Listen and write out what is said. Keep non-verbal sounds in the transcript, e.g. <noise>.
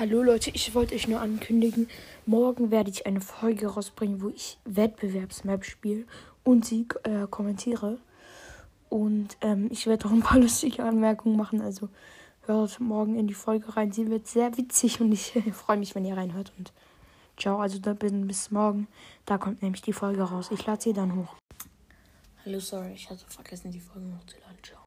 Hallo Leute, ich wollte euch nur ankündigen, morgen werde ich eine Folge rausbringen, wo ich Wettbewerbsmap spiele und sie äh, kommentiere. Und ähm, ich werde auch ein paar <laughs> lustige Anmerkungen machen, also hört morgen in die Folge rein. Sie wird sehr witzig und ich äh, <laughs> freue mich, wenn ihr reinhört. Und ciao, also da bin bis morgen. Da kommt nämlich die Folge raus. Ich lade sie dann hoch. Hallo, sorry, ich hatte vergessen, die Folge hochzuladen.